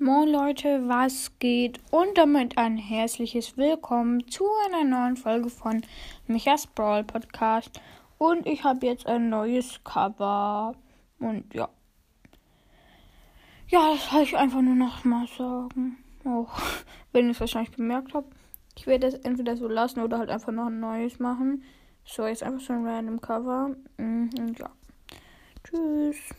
Moin Leute, was geht? Und damit ein herzliches Willkommen zu einer neuen Folge von Michas Brawl Podcast. Und ich habe jetzt ein neues Cover. Und ja. Ja, das soll ich einfach nur noch mal sagen. Oh, wenn ihr es wahrscheinlich gemerkt habt. Ich werde es entweder so lassen oder halt einfach noch ein neues machen. So, jetzt einfach so ein random Cover. Mhm, und ja. Tschüss.